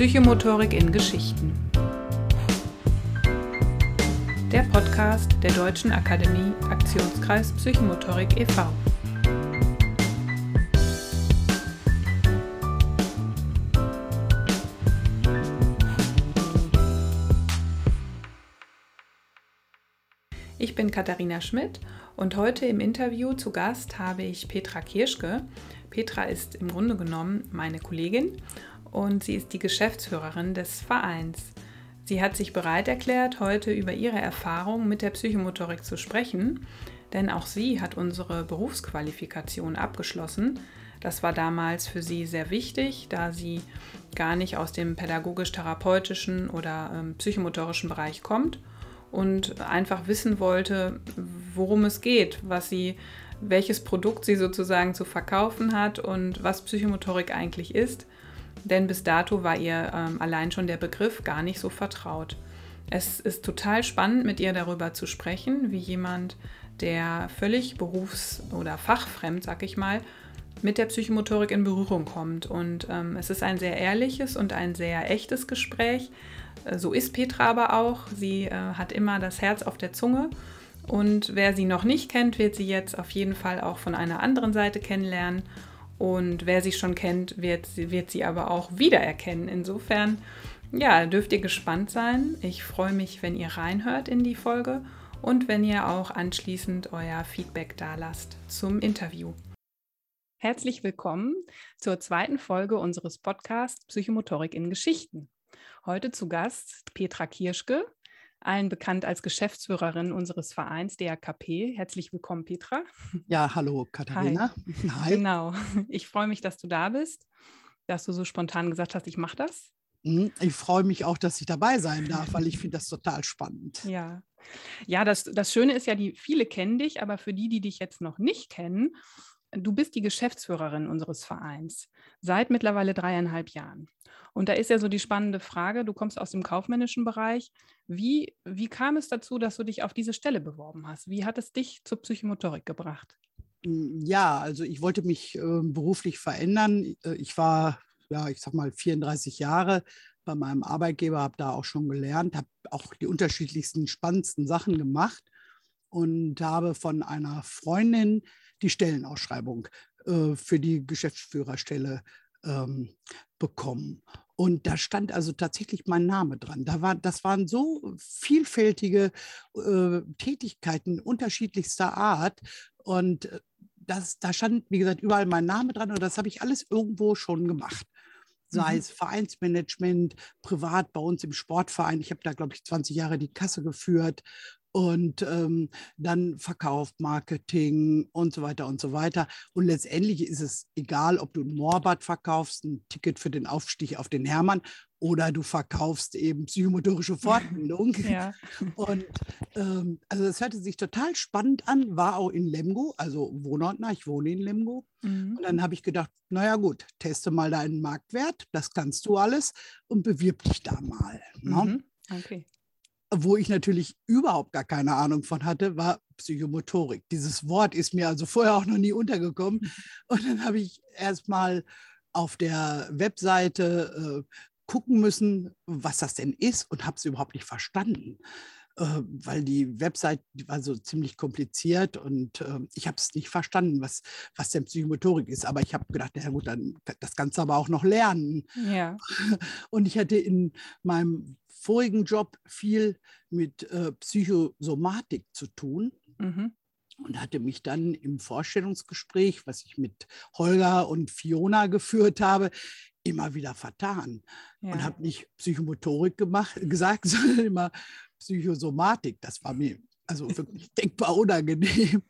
Psychomotorik in Geschichten. Der Podcast der Deutschen Akademie Aktionskreis Psychomotorik e.V. Ich bin Katharina Schmidt und heute im Interview zu Gast habe ich Petra Kirschke. Petra ist im Grunde genommen meine Kollegin und sie ist die Geschäftsführerin des Vereins. Sie hat sich bereit erklärt, heute über ihre Erfahrungen mit der Psychomotorik zu sprechen, denn auch sie hat unsere Berufsqualifikation abgeschlossen. Das war damals für sie sehr wichtig, da sie gar nicht aus dem pädagogisch-therapeutischen oder ähm, psychomotorischen Bereich kommt und einfach wissen wollte, worum es geht, was sie, welches Produkt sie sozusagen zu verkaufen hat und was Psychomotorik eigentlich ist. Denn bis dato war ihr ähm, allein schon der Begriff gar nicht so vertraut. Es ist total spannend, mit ihr darüber zu sprechen, wie jemand, der völlig berufs- oder fachfremd, sag ich mal, mit der Psychomotorik in Berührung kommt. Und ähm, es ist ein sehr ehrliches und ein sehr echtes Gespräch. Äh, so ist Petra aber auch. Sie äh, hat immer das Herz auf der Zunge. Und wer sie noch nicht kennt, wird sie jetzt auf jeden Fall auch von einer anderen Seite kennenlernen. Und wer sie schon kennt, wird, wird sie aber auch wiedererkennen. Insofern, ja, dürft ihr gespannt sein. Ich freue mich, wenn ihr reinhört in die Folge und wenn ihr auch anschließend euer Feedback da lasst zum Interview. Herzlich willkommen zur zweiten Folge unseres Podcasts Psychomotorik in Geschichten. Heute zu Gast Petra Kirschke, allen bekannt als Geschäftsführerin unseres Vereins DAKP. Herzlich willkommen, Petra. Ja, hallo, Katharina. Hi. Hi. Genau. Ich freue mich, dass du da bist, dass du so spontan gesagt hast, ich mache das. Mhm, ich freue mich auch, dass ich dabei sein darf, weil ich finde das total spannend. Ja, ja das, das Schöne ist ja, die viele kennen dich, aber für die, die dich jetzt noch nicht kennen, du bist die Geschäftsführerin unseres Vereins seit mittlerweile dreieinhalb Jahren. Und da ist ja so die spannende Frage, du kommst aus dem kaufmännischen Bereich. Wie, wie kam es dazu, dass du dich auf diese Stelle beworben hast? Wie hat es dich zur Psychomotorik gebracht? Hm, ja, also ich wollte mich äh, beruflich verändern. Äh, ich war, ja, ich sag mal, 34 Jahre bei meinem Arbeitgeber, habe da auch schon gelernt, habe auch die unterschiedlichsten, spannendsten Sachen gemacht und habe von einer Freundin die Stellenausschreibung äh, für die Geschäftsführerstelle ähm, bekommen. Und da stand also tatsächlich mein Name dran. Da war, das waren so vielfältige äh, Tätigkeiten unterschiedlichster Art. Und äh, das, da stand, wie gesagt, überall mein Name dran. Und das habe ich alles irgendwo schon gemacht sei mhm. es Vereinsmanagement, privat bei uns im Sportverein. Ich habe da, glaube ich, 20 Jahre die Kasse geführt und ähm, dann Verkauf, Marketing und so weiter und so weiter. Und letztendlich ist es egal, ob du ein Moorbad verkaufst, ein Ticket für den Aufstieg auf den Hermann oder du verkaufst eben psychomotorische Fortbildung. ja. Und ähm, also das hörte sich total spannend an, war auch in Lemgo, also wohnortnah, ich wohne in Lemgo. Mhm. Und dann habe ich gedacht, naja gut, teste mal deinen Marktwert, das kannst du alles und bewirb dich da mal. Ne? Mhm. Okay wo ich natürlich überhaupt gar keine Ahnung von hatte, war Psychomotorik. Dieses Wort ist mir also vorher auch noch nie untergekommen. Und dann habe ich erst mal auf der Webseite äh, gucken müssen, was das denn ist und habe es überhaupt nicht verstanden, weil die Website die war so ziemlich kompliziert und äh, ich habe es nicht verstanden, was, was denn Psychomotorik ist. Aber ich habe gedacht, na gut, dann das du aber auch noch lernen. Ja. Und ich hatte in meinem vorigen Job viel mit äh, Psychosomatik zu tun. Mhm. Und hatte mich dann im Vorstellungsgespräch, was ich mit Holger und Fiona geführt habe, immer wieder vertan. Ja. Und habe nicht Psychomotorik gemacht, gesagt, sondern immer Psychosomatik. Das war mir also wirklich denkbar unangenehm.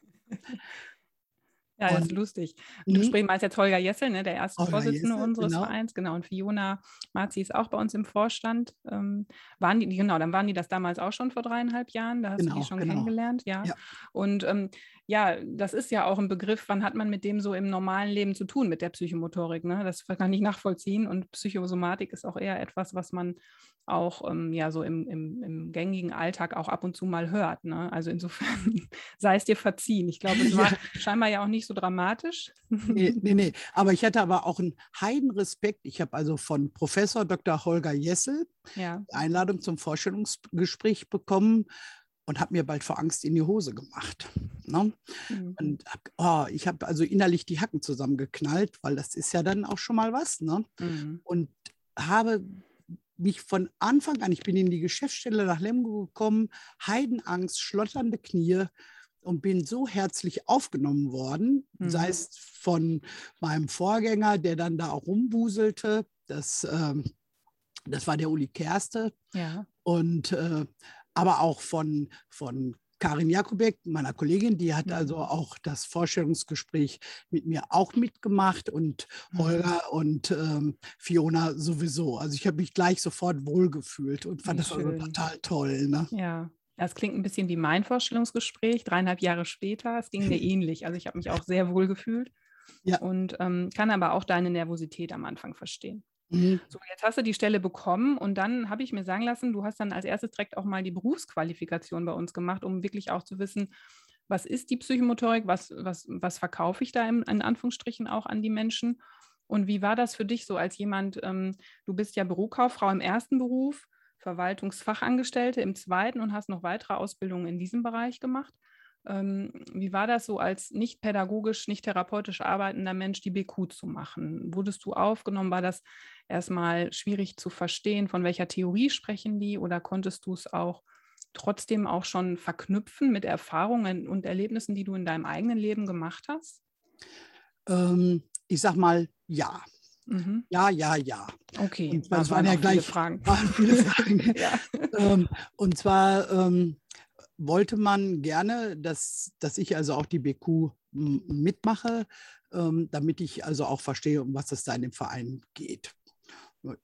Ja, das ist lustig. Und du mhm. sprichst meist jetzt Holger Jessel, ne, der erste Holger Vorsitzende Jessel, unseres genau. Vereins, genau. Und Fiona Marzi ist auch bei uns im Vorstand. Ähm, waren die, genau, dann waren die das damals auch schon vor dreieinhalb Jahren. Da hast genau, du die schon genau. kennengelernt, ja. ja. Und ähm, ja, das ist ja auch ein Begriff, wann hat man mit dem so im normalen Leben zu tun, mit der Psychomotorik? Ne? Das kann ich nachvollziehen. Und Psychosomatik ist auch eher etwas, was man auch ähm, ja so im, im, im, gängigen Alltag auch ab und zu mal hört. Ne? Also insofern sei es dir verziehen. Ich glaube, es war ja. scheinbar ja auch nicht so dramatisch. Nee, nee, nee. Aber ich hatte aber auch einen Heidenrespekt. Ich habe also von Professor Dr. Holger Jessel ja. Einladung zum Vorstellungsgespräch bekommen und habe mir bald vor Angst in die Hose gemacht. Ne? Mhm. Und hab, oh, ich habe also innerlich die Hacken zusammengeknallt, weil das ist ja dann auch schon mal was. Ne? Mhm. Und habe mich von Anfang an, ich bin in die Geschäftsstelle nach Lemgo gekommen, Heidenangst, schlotternde Knie und bin so herzlich aufgenommen worden, mhm. sei es von meinem Vorgänger, der dann da auch rumbuselte, das, ähm, das war der Uli Kerste. Ja. Und äh, aber auch von, von Karin Jakubek, meiner Kollegin, die hat also mhm. auch das Vorstellungsgespräch mit mir auch mitgemacht und mhm. Holger und ähm, Fiona sowieso. Also ich habe mich gleich sofort wohlgefühlt und fand das also total toll. Ne? Ja. Das klingt ein bisschen wie mein Vorstellungsgespräch, dreieinhalb Jahre später. Es ging mir ähnlich. Also ich habe mich auch sehr wohl gefühlt ja. und ähm, kann aber auch deine Nervosität am Anfang verstehen. Mhm. So, jetzt hast du die Stelle bekommen und dann habe ich mir sagen lassen, du hast dann als erstes direkt auch mal die Berufsqualifikation bei uns gemacht, um wirklich auch zu wissen, was ist die Psychomotorik, was, was, was verkaufe ich da im, in Anführungsstrichen auch an die Menschen und wie war das für dich so als jemand, ähm, du bist ja Bürokauffrau im ersten Beruf, Verwaltungsfachangestellte im zweiten und hast noch weitere Ausbildungen in diesem Bereich gemacht. Ähm, wie war das so als nicht pädagogisch, nicht therapeutisch arbeitender Mensch, die BQ zu machen? Wurdest du aufgenommen? War das erstmal schwierig zu verstehen, von welcher Theorie sprechen die oder konntest du es auch trotzdem auch schon verknüpfen mit Erfahrungen und Erlebnissen, die du in deinem eigenen Leben gemacht hast? Ähm, ich sag mal ja. Mhm. Ja, ja, ja. Okay, und das waren ja gleich Fragen. Waren viele Fragen. ja. ähm, und zwar ähm, wollte man gerne, dass, dass ich also auch die BQ mitmache, ähm, damit ich also auch verstehe, um was es da in dem Verein geht.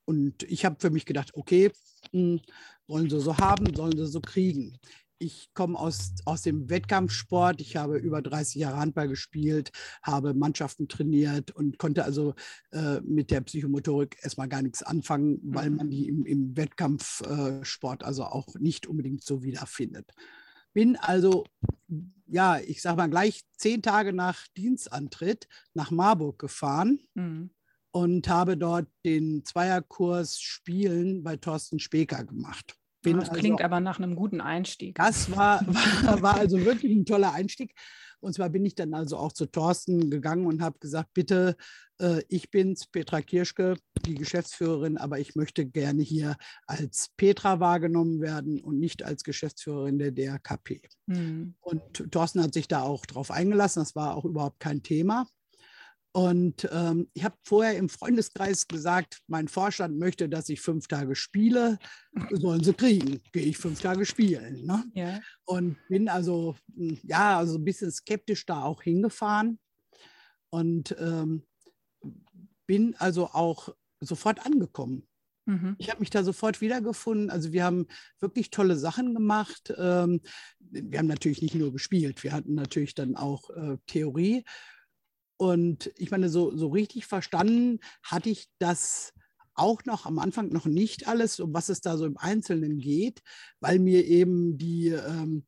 Und ich habe für mich gedacht, okay, mh, wollen sie so haben, sollen sie so kriegen. Ich komme aus, aus dem Wettkampfsport. Ich habe über 30 Jahre Handball gespielt, habe Mannschaften trainiert und konnte also äh, mit der Psychomotorik erstmal gar nichts anfangen, weil mhm. man die im, im Wettkampfsport äh, also auch nicht unbedingt so wiederfindet. Bin also, ja, ich sage mal gleich zehn Tage nach Dienstantritt nach Marburg gefahren mhm. und habe dort den Zweierkurs Spielen bei Thorsten Speker gemacht. Bin das klingt also, aber nach einem guten Einstieg. Das war, war, war also wirklich ein toller Einstieg. Und zwar bin ich dann also auch zu Thorsten gegangen und habe gesagt, bitte, äh, ich bin's, Petra Kirschke, die Geschäftsführerin, aber ich möchte gerne hier als Petra wahrgenommen werden und nicht als Geschäftsführerin der DRKP. Mhm. Und Thorsten hat sich da auch drauf eingelassen, das war auch überhaupt kein Thema. Und ähm, ich habe vorher im Freundeskreis gesagt, mein Vorstand möchte, dass ich fünf Tage spiele. Sollen sie kriegen, gehe ich fünf Tage spielen. Ne? Ja. Und bin also, hm, ja, also ein bisschen skeptisch da auch hingefahren. Und ähm, bin also auch sofort angekommen. Mhm. Ich habe mich da sofort wiedergefunden. Also wir haben wirklich tolle Sachen gemacht. Ähm, wir haben natürlich nicht nur gespielt, wir hatten natürlich dann auch äh, Theorie. Und ich meine, so, so richtig verstanden hatte ich das auch noch am Anfang noch nicht alles, um was es da so im Einzelnen geht, weil mir eben die, ähm,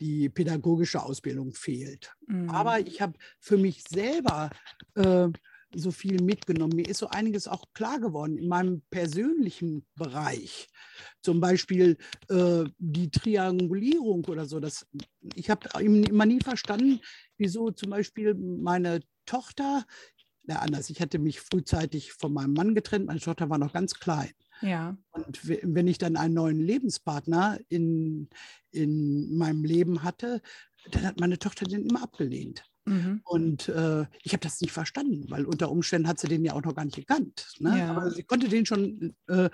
die pädagogische Ausbildung fehlt. Mhm. Aber ich habe für mich selber äh, so viel mitgenommen. Mir ist so einiges auch klar geworden in meinem persönlichen Bereich. Zum Beispiel äh, die Triangulierung oder so. Das, ich habe immer nie verstanden, wieso zum Beispiel meine Tochter, na anders, ich hatte mich frühzeitig von meinem Mann getrennt, meine Tochter war noch ganz klein. Ja. Und wenn ich dann einen neuen Lebenspartner in, in meinem Leben hatte, dann hat meine Tochter den immer abgelehnt. Mhm. Und äh, ich habe das nicht verstanden, weil unter Umständen hat sie den ja auch noch gar nicht gekannt. Ne? Ja. Aber sie konnte den schon äh,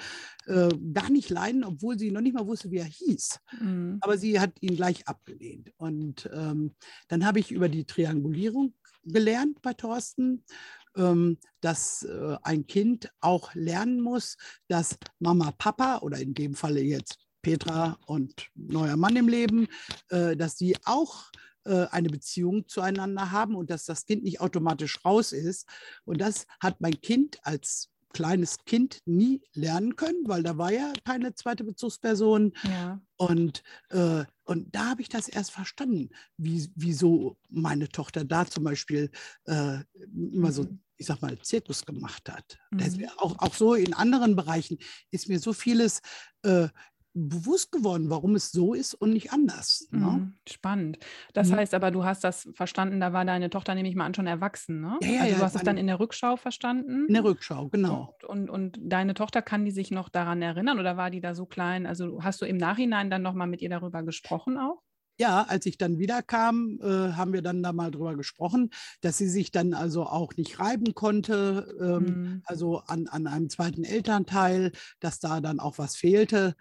äh, gar nicht leiden, obwohl sie noch nicht mal wusste, wie er hieß. Mhm. Aber sie hat ihn gleich abgelehnt. Und ähm, dann habe ich über die Triangulierung gelernt bei Thorsten, ähm, dass äh, ein Kind auch lernen muss, dass Mama, Papa oder in dem Falle jetzt Petra und neuer Mann im Leben, äh, dass sie auch eine Beziehung zueinander haben und dass das Kind nicht automatisch raus ist. Und das hat mein Kind als kleines Kind nie lernen können, weil da war ja keine zweite Bezugsperson. Ja. Und, äh, und da habe ich das erst verstanden, wie, wieso meine Tochter da zum Beispiel äh, immer so, mhm. ich sag mal, Zirkus gemacht hat. Mhm. auch, auch so in anderen Bereichen ist mir so vieles äh, bewusst geworden, warum es so ist und nicht anders. Ne? Mhm, spannend. Das mhm. heißt aber, du hast das verstanden, da war deine Tochter, nehme ich mal an, schon erwachsen, ne? Ja, ja, also du hast es dann in der Rückschau verstanden? In der Rückschau, genau. Und, und, und, deine Tochter, kann die sich noch daran erinnern oder war die da so klein? Also hast du im Nachhinein dann nochmal mit ihr darüber gesprochen auch? Ja, als ich dann wiederkam, äh, haben wir dann da mal drüber gesprochen, dass sie sich dann also auch nicht reiben konnte, ähm, mhm. also an, an einem zweiten Elternteil, dass da dann auch was fehlte.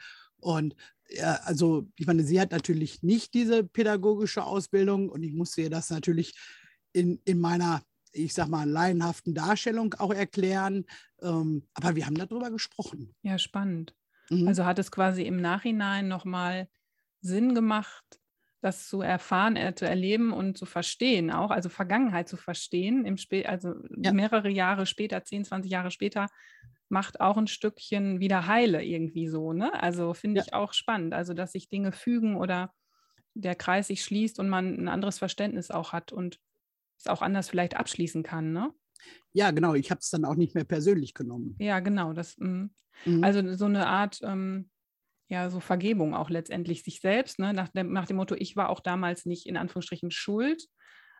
Und ja, also ich meine, sie hat natürlich nicht diese pädagogische Ausbildung und ich musste ihr das natürlich in, in meiner, ich sag mal, laienhaften Darstellung auch erklären. Ähm, aber wir haben darüber gesprochen. Ja, spannend. Mhm. Also hat es quasi im Nachhinein nochmal Sinn gemacht, das zu erfahren, äh, zu erleben und zu verstehen, auch, also Vergangenheit zu verstehen, im Spä also ja. mehrere Jahre später, 10, 20 Jahre später, macht auch ein Stückchen wieder heile irgendwie so. Ne? Also finde ja. ich auch spannend. Also, dass sich Dinge fügen oder der Kreis sich schließt und man ein anderes Verständnis auch hat und es auch anders vielleicht abschließen kann. Ne? Ja, genau. Ich habe es dann auch nicht mehr persönlich genommen. Ja, genau. Das, mm. mhm. Also so eine Art, ähm, ja, so Vergebung auch letztendlich sich selbst, ne? nach, dem, nach dem Motto, ich war auch damals nicht in Anführungsstrichen schuld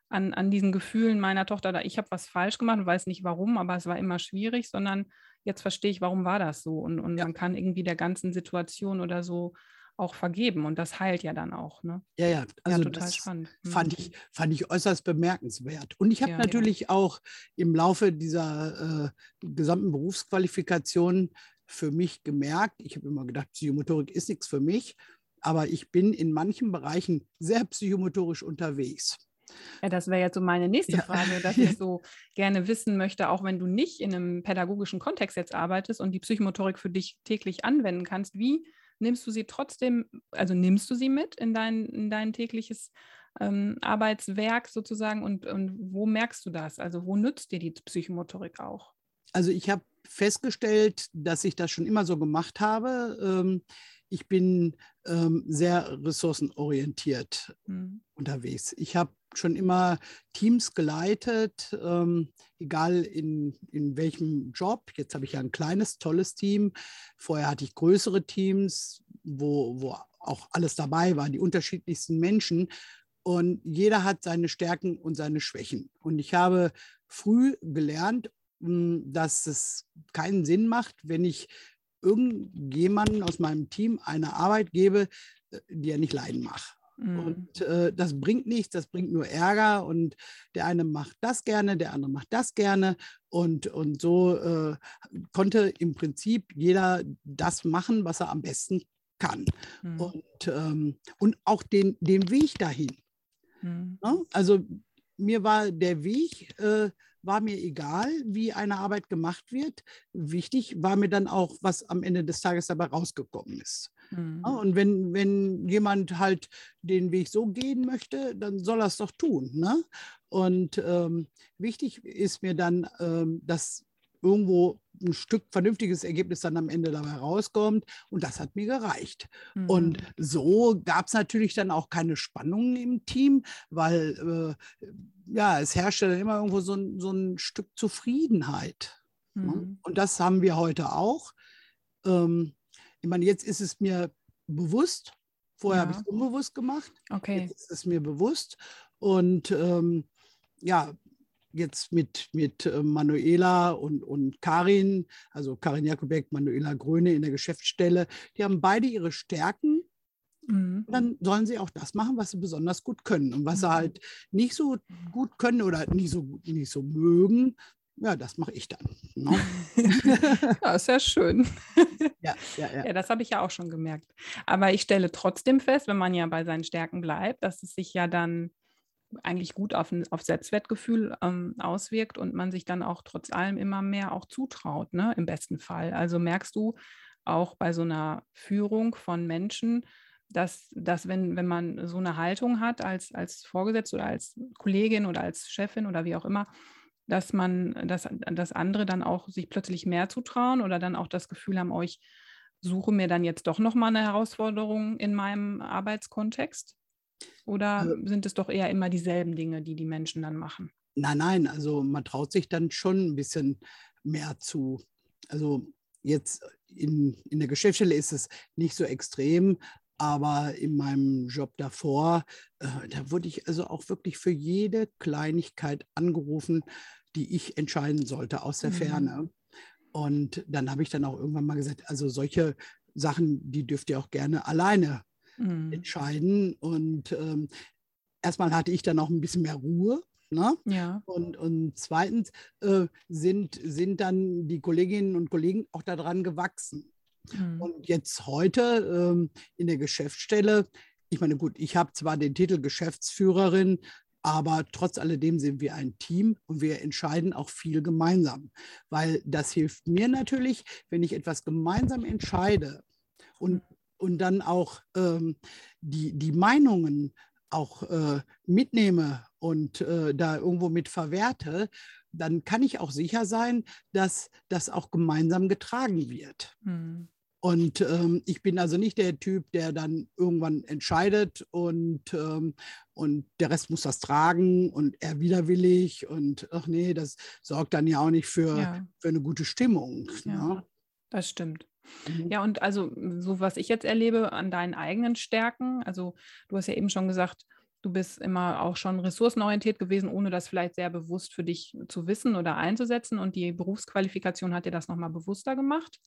an, an diesen Gefühlen meiner Tochter oder ich habe was falsch gemacht und weiß nicht warum, aber es war immer schwierig, sondern jetzt verstehe ich, warum war das so. Und, und ja. man kann irgendwie der ganzen Situation oder so auch vergeben und das heilt ja dann auch. Ne? Ja, ja, also ja, total spannend. Mhm. Fand ich, fand ich äußerst bemerkenswert. Und ich habe ja, natürlich ja. auch im Laufe dieser äh, gesamten Berufsqualifikation für mich gemerkt, ich habe immer gedacht, Psychomotorik ist nichts für mich, aber ich bin in manchen Bereichen sehr psychomotorisch unterwegs. Ja, das wäre jetzt so meine nächste ja. Frage, dass ich so gerne wissen möchte, auch wenn du nicht in einem pädagogischen Kontext jetzt arbeitest und die Psychomotorik für dich täglich anwenden kannst, wie nimmst du sie trotzdem, also nimmst du sie mit in dein, in dein tägliches ähm, Arbeitswerk sozusagen und, und wo merkst du das? Also wo nützt dir die Psychomotorik auch? Also ich habe festgestellt, dass ich das schon immer so gemacht habe. Ähm, ich bin ähm, sehr ressourcenorientiert mhm. unterwegs. Ich habe schon immer Teams geleitet, ähm, egal in, in welchem Job. Jetzt habe ich ja ein kleines, tolles Team. Vorher hatte ich größere Teams, wo, wo auch alles dabei war, die unterschiedlichsten Menschen. Und jeder hat seine Stärken und seine Schwächen. Und ich habe früh gelernt, hm, dass es keinen Sinn macht, wenn ich irgendjemanden aus meinem Team eine Arbeit gebe, äh, die er nicht leiden macht. Mhm. Und äh, das bringt nichts, das bringt nur Ärger. Und der eine macht das gerne, der andere macht das gerne. Und, und so äh, konnte im Prinzip jeder das machen, was er am besten kann. Mhm. Und, ähm, und auch den, den Weg dahin. Mhm. Ja? Ne? Also mir war der Weg, äh, war mir egal, wie eine Arbeit gemacht wird. Wichtig war mir dann auch, was am Ende des Tages dabei rausgekommen ist. Mhm. Und wenn, wenn jemand halt den Weg so gehen möchte, dann soll er es doch tun. Ne? Und ähm, wichtig ist mir dann, ähm, dass irgendwo ein Stück vernünftiges Ergebnis dann am Ende dabei rauskommt. Und das hat mir gereicht. Mhm. Und so gab es natürlich dann auch keine Spannungen im Team, weil äh, ja, es herrschte dann immer irgendwo so ein, so ein Stück Zufriedenheit. Ne? Mhm. Und das haben wir heute auch. Ähm, ich meine, jetzt ist es mir bewusst. Vorher ja. habe ich es unbewusst gemacht. Okay. Jetzt ist es mir bewusst. Und ähm, ja, jetzt mit, mit äh, Manuela und, und Karin, also Karin Jakubek, Manuela Gröne in der Geschäftsstelle, die haben beide ihre Stärken. Mhm. Dann sollen sie auch das machen, was sie besonders gut können. Und was mhm. sie halt nicht so gut können oder nicht so, nicht so mögen, ja, das mache ich dann. Ne? ja, ist ja schön. ja, ja, ja. ja, das habe ich ja auch schon gemerkt. Aber ich stelle trotzdem fest, wenn man ja bei seinen Stärken bleibt, dass es sich ja dann eigentlich gut auf, auf Selbstwertgefühl ähm, auswirkt und man sich dann auch trotz allem immer mehr auch zutraut, ne, im besten Fall. Also merkst du auch bei so einer Führung von Menschen, dass, dass wenn, wenn man so eine Haltung hat als, als Vorgesetzte oder als Kollegin oder als Chefin oder wie auch immer, dass man, dass, dass andere dann auch sich plötzlich mehr zutrauen oder dann auch das Gefühl haben, oh, ich suche mir dann jetzt doch nochmal eine Herausforderung in meinem Arbeitskontext? Oder äh, sind es doch eher immer dieselben Dinge, die die Menschen dann machen? Nein, nein, also man traut sich dann schon ein bisschen mehr zu. Also jetzt in, in der Geschäftsstelle ist es nicht so extrem, aber in meinem Job davor, äh, da wurde ich also auch wirklich für jede Kleinigkeit angerufen, die ich entscheiden sollte aus der mhm. Ferne. Und dann habe ich dann auch irgendwann mal gesagt, also solche Sachen, die dürft ihr auch gerne alleine mhm. entscheiden. Und ähm, erstmal hatte ich dann auch ein bisschen mehr Ruhe. Ne? Ja. Und, und zweitens äh, sind, sind dann die Kolleginnen und Kollegen auch daran gewachsen. Mhm. Und jetzt heute ähm, in der Geschäftsstelle, ich meine, gut, ich habe zwar den Titel Geschäftsführerin, aber trotz alledem sind wir ein Team und wir entscheiden auch viel gemeinsam, weil das hilft mir natürlich, wenn ich etwas gemeinsam entscheide und, und dann auch ähm, die, die Meinungen auch äh, mitnehme und äh, da irgendwo mit verwerte, dann kann ich auch sicher sein, dass das auch gemeinsam getragen wird. Mhm. Und ähm, ich bin also nicht der Typ, der dann irgendwann entscheidet und, ähm, und der Rest muss das tragen und er widerwillig und ach nee, das sorgt dann ja auch nicht für, ja. für eine gute Stimmung. Ja. Ne? Das stimmt. Mhm. Ja, und also so was ich jetzt erlebe an deinen eigenen Stärken, also du hast ja eben schon gesagt, Du bist immer auch schon ressourcenorientiert gewesen, ohne das vielleicht sehr bewusst für dich zu wissen oder einzusetzen. Und die Berufsqualifikation hat dir das nochmal bewusster gemacht.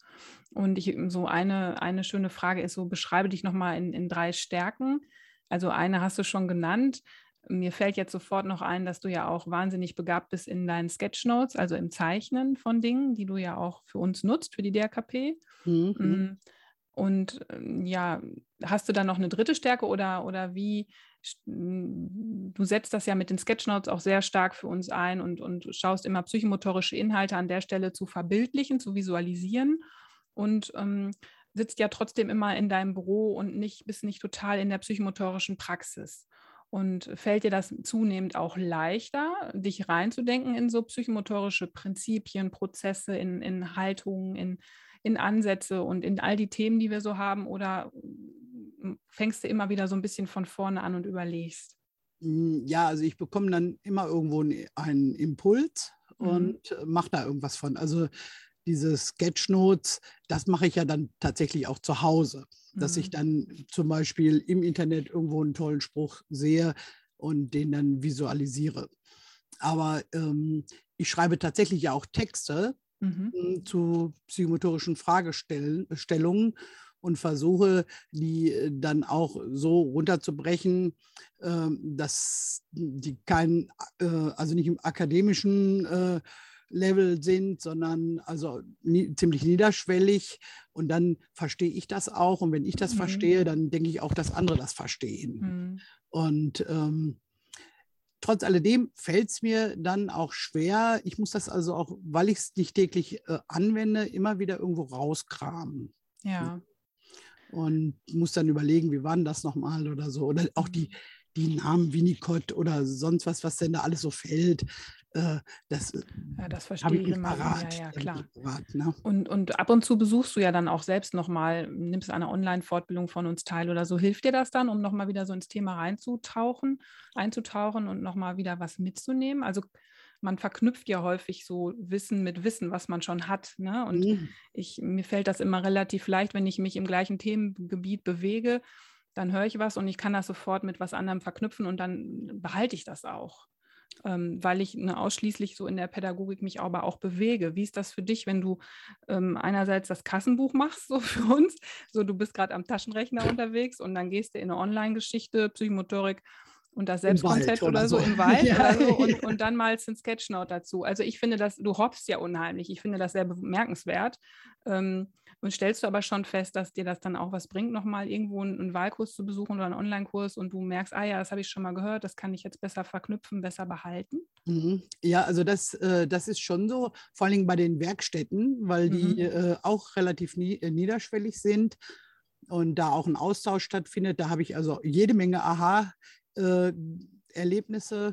Und ich, so eine, eine schöne Frage ist so, beschreibe dich nochmal in, in drei Stärken. Also eine hast du schon genannt. Mir fällt jetzt sofort noch ein, dass du ja auch wahnsinnig begabt bist in deinen Sketchnotes, also im Zeichnen von Dingen, die du ja auch für uns nutzt, für die DRKP. Mhm. Mm. Und ähm, ja, hast du dann noch eine dritte Stärke oder, oder wie, du setzt das ja mit den Sketchnotes auch sehr stark für uns ein und, und schaust immer psychomotorische Inhalte an der Stelle zu verbildlichen, zu visualisieren und ähm, sitzt ja trotzdem immer in deinem Büro und nicht, bist nicht total in der psychomotorischen Praxis. Und fällt dir das zunehmend auch leichter, dich reinzudenken in so psychomotorische Prinzipien, Prozesse, in, in Haltungen, in, in Ansätze und in all die Themen, die wir so haben? Oder fängst du immer wieder so ein bisschen von vorne an und überlegst? Hm, ja, also ich bekomme dann immer irgendwo einen Impuls mhm. und mache da irgendwas von. Also diese Sketchnotes, das mache ich ja dann tatsächlich auch zu Hause, mhm. dass ich mhm. dann zum Beispiel im Internet irgendwo einen tollen Spruch sehe und den dann visualisiere. Aber ähm, ich schreibe tatsächlich ja auch Texte mhm. Hm, zu psychomotorischen Fragestellungen und versuche, die äh, dann auch so runterzubrechen, ähm, dass die kein, äh, also nicht im akademischen äh, Level sind, sondern also nie, ziemlich niederschwellig. Und dann verstehe ich das auch. Und wenn ich das mhm. verstehe, dann denke ich auch, dass andere das verstehen. Mhm. Und ähm, trotz alledem fällt es mir dann auch schwer. Ich muss das also auch, weil ich es nicht täglich äh, anwende, immer wieder irgendwo rauskramen. Ja und muss dann überlegen, wie war denn das nochmal oder so. Oder auch die, die Namen Winnicott oder sonst was, was denn da alles so fällt. Äh, das, äh, ja, das verstehe ich immer. Parat, ja, ja, klar. Parat, ne? und, und ab und zu besuchst du ja dann auch selbst nochmal, nimmst eine Online-Fortbildung von uns teil oder so. Hilft dir das dann, um nochmal wieder so ins Thema reinzutauchen, einzutauchen und nochmal wieder was mitzunehmen? Also man verknüpft ja häufig so Wissen mit Wissen, was man schon hat. Ne? Und mhm. ich, mir fällt das immer relativ leicht, wenn ich mich im gleichen Themengebiet bewege, dann höre ich was und ich kann das sofort mit was anderem verknüpfen und dann behalte ich das auch. Ähm, weil ich ne, ausschließlich so in der Pädagogik mich aber auch bewege. Wie ist das für dich, wenn du ähm, einerseits das Kassenbuch machst, so für uns, so du bist gerade am Taschenrechner unterwegs und dann gehst du in eine Online-Geschichte, Psychomotorik und das Selbstkonzept oder, oder, so im Wald ja. oder so und, und dann mal ein Sketchnote dazu. Also ich finde das, du hoppst ja unheimlich. Ich finde das sehr bemerkenswert. Ähm, und stellst du aber schon fest, dass dir das dann auch was bringt, nochmal irgendwo einen, einen Wahlkurs zu besuchen oder einen Online-Kurs und du merkst, ah ja, das habe ich schon mal gehört, das kann ich jetzt besser verknüpfen, besser behalten? Mhm. Ja, also das, äh, das ist schon so, vor allem bei den Werkstätten, weil die mhm. äh, auch relativ nie, äh, niederschwellig sind und da auch ein Austausch stattfindet. Da habe ich also jede Menge Aha-Erlebnisse, äh,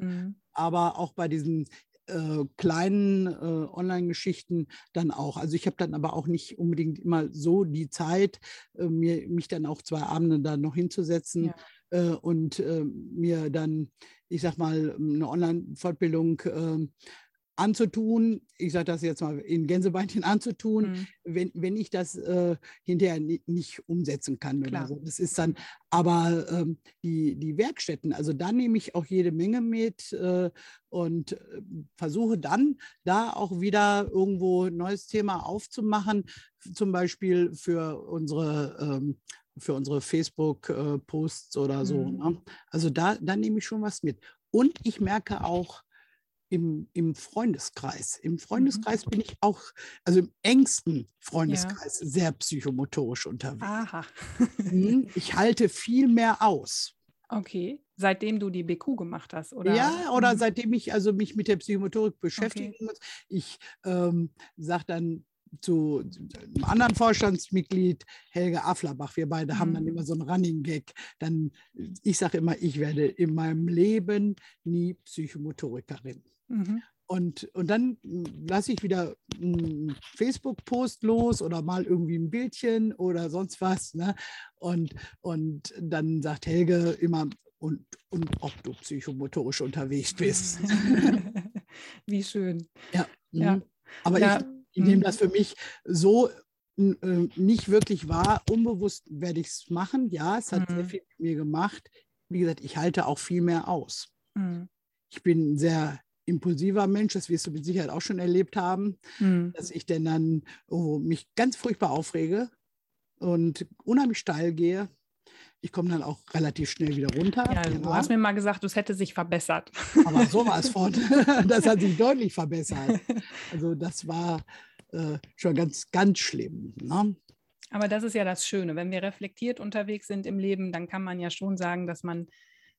mhm. aber auch bei diesen äh, kleinen äh, Online-Geschichten dann auch. Also ich habe dann aber auch nicht unbedingt immer so die Zeit, äh, mir, mich dann auch zwei Abende da noch hinzusetzen ja. Äh, und äh, mir dann, ich sag mal, eine Online-Fortbildung ähm, anzutun, ich sage das jetzt mal in Gänsebeinchen anzutun, mhm. wenn, wenn ich das äh, hinterher nicht umsetzen kann. Oder so. Das ist dann, aber ähm, die, die Werkstätten, also da nehme ich auch jede Menge mit äh, und äh, versuche dann da auch wieder irgendwo ein neues Thema aufzumachen, zum Beispiel für unsere ähm, für unsere Facebook-Posts oder so. Mhm. Ne? Also da, da nehme ich schon was mit. Und ich merke auch, im, im Freundeskreis. Im Freundeskreis mhm. bin ich auch, also im engsten Freundeskreis, ja. sehr psychomotorisch unterwegs. Aha. Mhm, ich halte viel mehr aus. Okay, seitdem du die BQ gemacht hast, oder? Ja, oder mhm. seitdem ich also mich mit der Psychomotorik beschäftigen okay. muss. Ich ähm, sage dann zu einem anderen Vorstandsmitglied, Helge Afflerbach. Wir beide mhm. haben dann mhm. immer so einen Running Gag. Dann, ich sage immer, ich werde in meinem Leben nie Psychomotorikerin. Mhm. Und, und dann lasse ich wieder einen Facebook-Post los oder mal irgendwie ein Bildchen oder sonst was. Ne? Und, und dann sagt Helge immer, und, und ob du psychomotorisch unterwegs bist. Wie schön. Ja. ja. Mhm. Aber ja. ich, nehme das für mich so äh, nicht wirklich wahr. Unbewusst werde ich es machen. Ja, es hat mhm. sehr viel mit mir gemacht. Wie gesagt, ich halte auch viel mehr aus. Mhm. Ich bin sehr impulsiver Mensch, das wirst du mit Sicherheit auch schon erlebt haben, mhm. dass ich denn dann oh, mich ganz furchtbar aufrege und unheimlich steil gehe. Ich komme dann auch relativ schnell wieder runter. Ja, du ja. hast mir mal gesagt, es hätte sich verbessert. Aber sowas von. Das hat sich deutlich verbessert. Also das war äh, schon ganz, ganz schlimm. Ne? Aber das ist ja das Schöne. Wenn wir reflektiert unterwegs sind im Leben, dann kann man ja schon sagen, dass man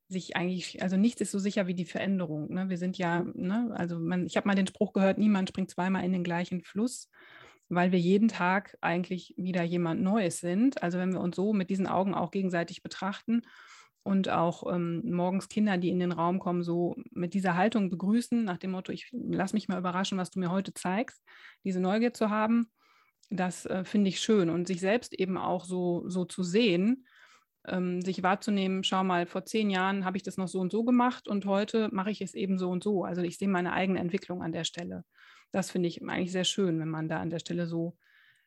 sich eigentlich, also nichts ist so sicher wie die Veränderung. Ne? Wir sind ja, ne, also man, ich habe mal den Spruch gehört, niemand springt zweimal in den gleichen Fluss, weil wir jeden Tag eigentlich wieder jemand Neues sind. Also wenn wir uns so mit diesen Augen auch gegenseitig betrachten und auch ähm, morgens Kinder, die in den Raum kommen, so mit dieser Haltung begrüßen, nach dem Motto, ich lass mich mal überraschen, was du mir heute zeigst, diese Neugier zu haben, das äh, finde ich schön und sich selbst eben auch so, so zu sehen ähm, sich wahrzunehmen, schau mal, vor zehn Jahren habe ich das noch so und so gemacht und heute mache ich es eben so und so. Also ich sehe meine eigene Entwicklung an der Stelle. Das finde ich eigentlich sehr schön, wenn man da an der Stelle so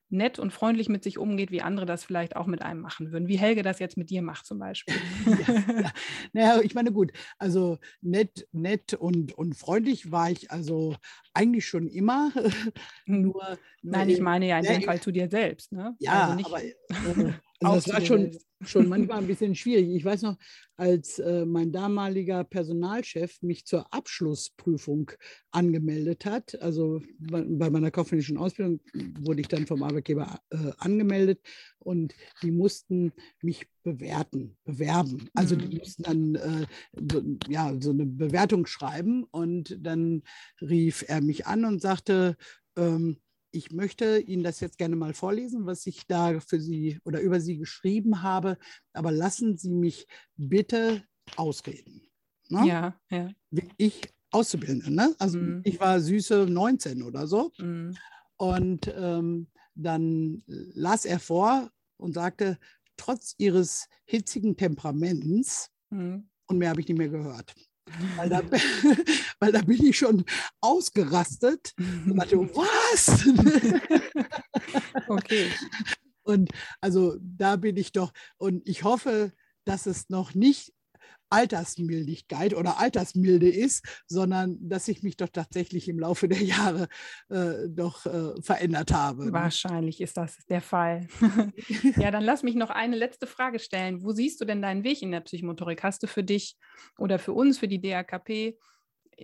nett und freundlich mit sich umgeht, wie andere das vielleicht auch mit einem machen würden, wie Helge das jetzt mit dir macht zum Beispiel. ja, ja. Naja, ich meine, gut, also nett, nett und, und freundlich war ich also eigentlich schon immer. Hm. nur, Nein, ich meine ja in dem Fall zu dir selbst. Ne? Ja, also nicht, aber äh, also das war schon, schon manchmal ein bisschen schwierig. Ich weiß noch, als äh, mein damaliger Personalchef mich zur Abschlussprüfung angemeldet hat, also bei, bei meiner kaufmännischen Ausbildung wurde ich dann vom Arbeitgeber äh, angemeldet und die mussten mich bewerten, bewerben. Also die mhm. mussten dann äh, so, ja, so eine Bewertung schreiben und dann rief er mich an und sagte, ähm, ich möchte Ihnen das jetzt gerne mal vorlesen, was ich da für Sie oder über Sie geschrieben habe, aber lassen Sie mich bitte ausreden. Ne? Ja, ja. Ich Auszubildende, ne? Also mm. ich war süße 19 oder so. Mm. Und ähm, dann las er vor und sagte, trotz ihres hitzigen Temperaments, mm. und mehr habe ich nicht mehr gehört. Weil da, weil da bin ich schon ausgerastet und dachte, was? Okay. Und also da bin ich doch, und ich hoffe, dass es noch nicht Altersmildigkeit oder Altersmilde ist, sondern dass ich mich doch tatsächlich im Laufe der Jahre äh, doch äh, verändert habe. Wahrscheinlich ist das der Fall. ja, dann lass mich noch eine letzte Frage stellen. Wo siehst du denn deinen Weg in der Psychomotorik? Hast du für dich oder für uns, für die DRKP,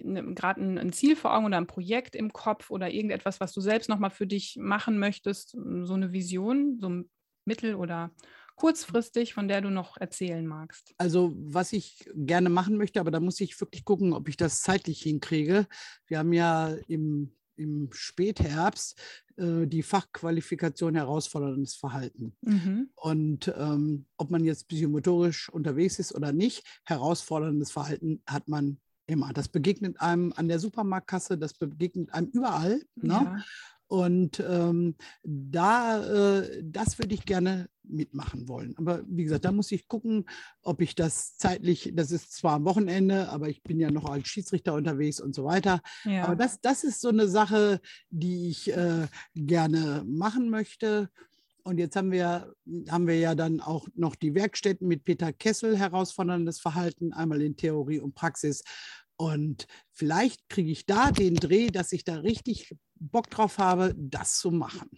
gerade ein, ein, Ziel vor Augen oder ein Projekt im Kopf oder irgendetwas, was du selbst nochmal für dich machen möchtest, so eine Vision, so ein Mittel- oder kurzfristig, von der du noch erzählen magst? Also, was ich gerne machen möchte, aber da muss ich wirklich gucken, ob ich das zeitlich hinkriege. Wir haben ja im im Spätherbst äh, die Fachqualifikation herausforderndes Verhalten. Mhm. Und ähm, ob man jetzt psychomotorisch unterwegs ist oder nicht, herausforderndes Verhalten hat man immer. Das begegnet einem an der Supermarktkasse, das begegnet einem überall. Ne? Ja. Und ähm, da, äh, das würde ich gerne mitmachen wollen. Aber wie gesagt, da muss ich gucken, ob ich das zeitlich, das ist zwar am Wochenende, aber ich bin ja noch als Schiedsrichter unterwegs und so weiter. Ja. Aber das, das ist so eine Sache, die ich äh, gerne machen möchte. Und jetzt haben wir, haben wir ja dann auch noch die Werkstätten mit Peter Kessel, herausforderndes Verhalten, einmal in Theorie und Praxis. Und vielleicht kriege ich da den Dreh, dass ich da richtig Bock drauf habe, das zu machen.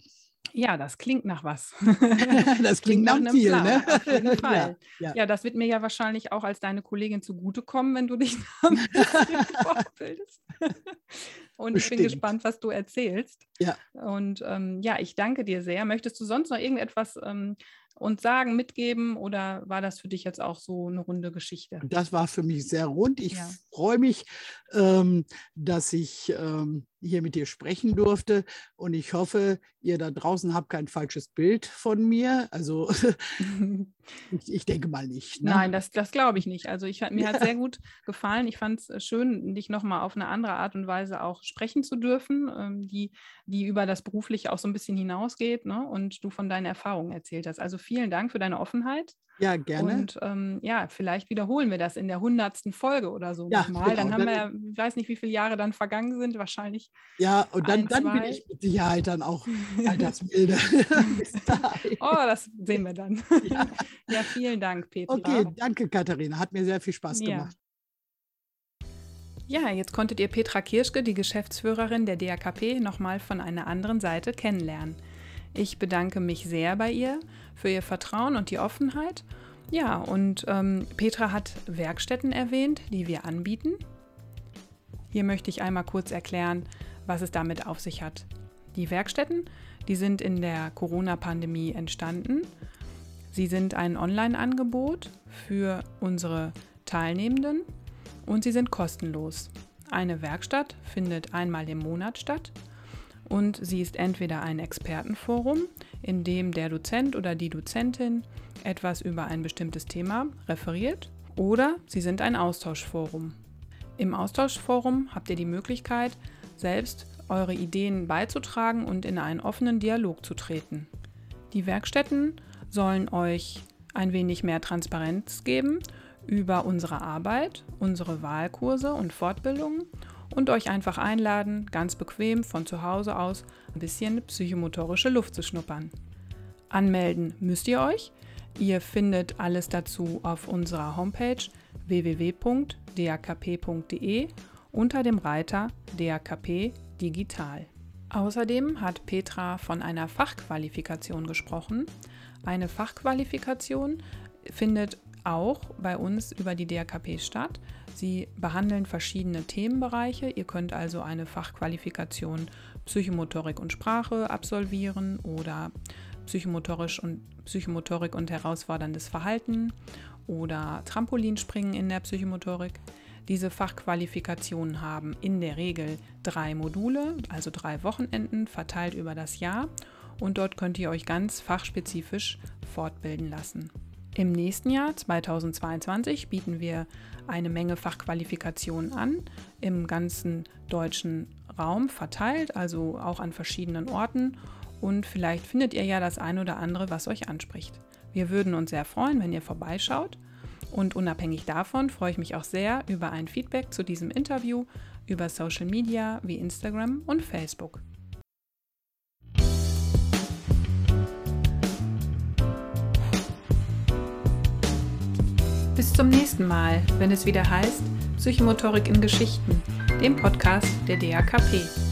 Ja, das klingt nach was. das klingt, klingt nach, einem Ziel, Plan, ne? Auf jeden Fall. Ja, ja. ja, das wird mir ja wahrscheinlich auch als deine Kollegin zugutekommen, wenn du dich bisschen fortbildest. Und Bestimmt. ich bin gespannt, was du erzählst. Ja. Und ähm, ja, ich danke dir sehr. Möchtest du sonst noch irgendetwas ähm, uns sagen, mitgeben oder war das für dich jetzt auch so eine runde Geschichte? Das war für mich sehr rund. Ich ja. freue mich, ähm, dass ich ähm, hier mit dir sprechen durfte und ich hoffe, ihr da draußen habt kein falsches Bild von mir. Also ich, ich, denke mal nicht. Ne? Nein, das, das glaube ich nicht. Also ich, mir ja. hat sehr gut gefallen. Ich fand es äh, schön, dich nochmal auf eine andere Art und Weise auch sprechen zu dürfen, ähm, die, die über das Berufliche auch so ein bisschen hinausgeht ne? und du von deinen Erfahrungen erzählt hast. Also vielen Dank für deine Offenheit. Ja, gerne. Und ähm, ja, vielleicht wiederholen wir das in der hundertsten Folge oder so ja, nochmal. Genau. Dann haben wir, ich weiß nicht, wie viele Jahre dann vergangen sind, wahrscheinlich. Ja, und dann, ein, dann bin ich mit Sicherheit dann auch altersmilde. oh, das sehen wir dann. Ja, ja vielen Dank, Petra. Okay, danke, Katharina. Hat mir sehr viel Spaß gemacht. Ja, jetzt konntet ihr Petra Kirschke, die Geschäftsführerin der DAKP, nochmal von einer anderen Seite kennenlernen. Ich bedanke mich sehr bei ihr für ihr Vertrauen und die Offenheit. Ja, und ähm, Petra hat Werkstätten erwähnt, die wir anbieten. Hier möchte ich einmal kurz erklären, was es damit auf sich hat. Die Werkstätten, die sind in der Corona-Pandemie entstanden. Sie sind ein Online-Angebot für unsere Teilnehmenden und sie sind kostenlos. Eine Werkstatt findet einmal im Monat statt und sie ist entweder ein Expertenforum, in dem der Dozent oder die Dozentin etwas über ein bestimmtes Thema referiert, oder sie sind ein Austauschforum. Im Austauschforum habt ihr die Möglichkeit, selbst eure Ideen beizutragen und in einen offenen Dialog zu treten. Die Werkstätten sollen euch ein wenig mehr Transparenz geben über unsere Arbeit, unsere Wahlkurse und Fortbildungen und euch einfach einladen, ganz bequem von zu Hause aus ein bisschen psychomotorische Luft zu schnuppern. Anmelden müsst ihr euch. Ihr findet alles dazu auf unserer Homepage www.dakp.de unter dem Reiter DAKP Digital. Außerdem hat Petra von einer Fachqualifikation gesprochen. Eine Fachqualifikation findet auch bei uns über die DRKP statt. Sie behandeln verschiedene Themenbereiche. Ihr könnt also eine Fachqualifikation Psychomotorik und Sprache absolvieren oder psychomotorisch und Psychomotorik und herausforderndes Verhalten oder Trampolinspringen in der Psychomotorik. Diese Fachqualifikationen haben in der Regel drei Module, also drei Wochenenden verteilt über das Jahr und dort könnt ihr euch ganz fachspezifisch fortbilden lassen. Im nächsten Jahr, 2022, bieten wir eine Menge Fachqualifikationen an, im ganzen deutschen Raum verteilt, also auch an verschiedenen Orten. Und vielleicht findet ihr ja das eine oder andere, was euch anspricht. Wir würden uns sehr freuen, wenn ihr vorbeischaut. Und unabhängig davon freue ich mich auch sehr über ein Feedback zu diesem Interview über Social Media wie Instagram und Facebook. Bis zum nächsten Mal, wenn es wieder heißt Psychomotorik in Geschichten, dem Podcast der DAKP.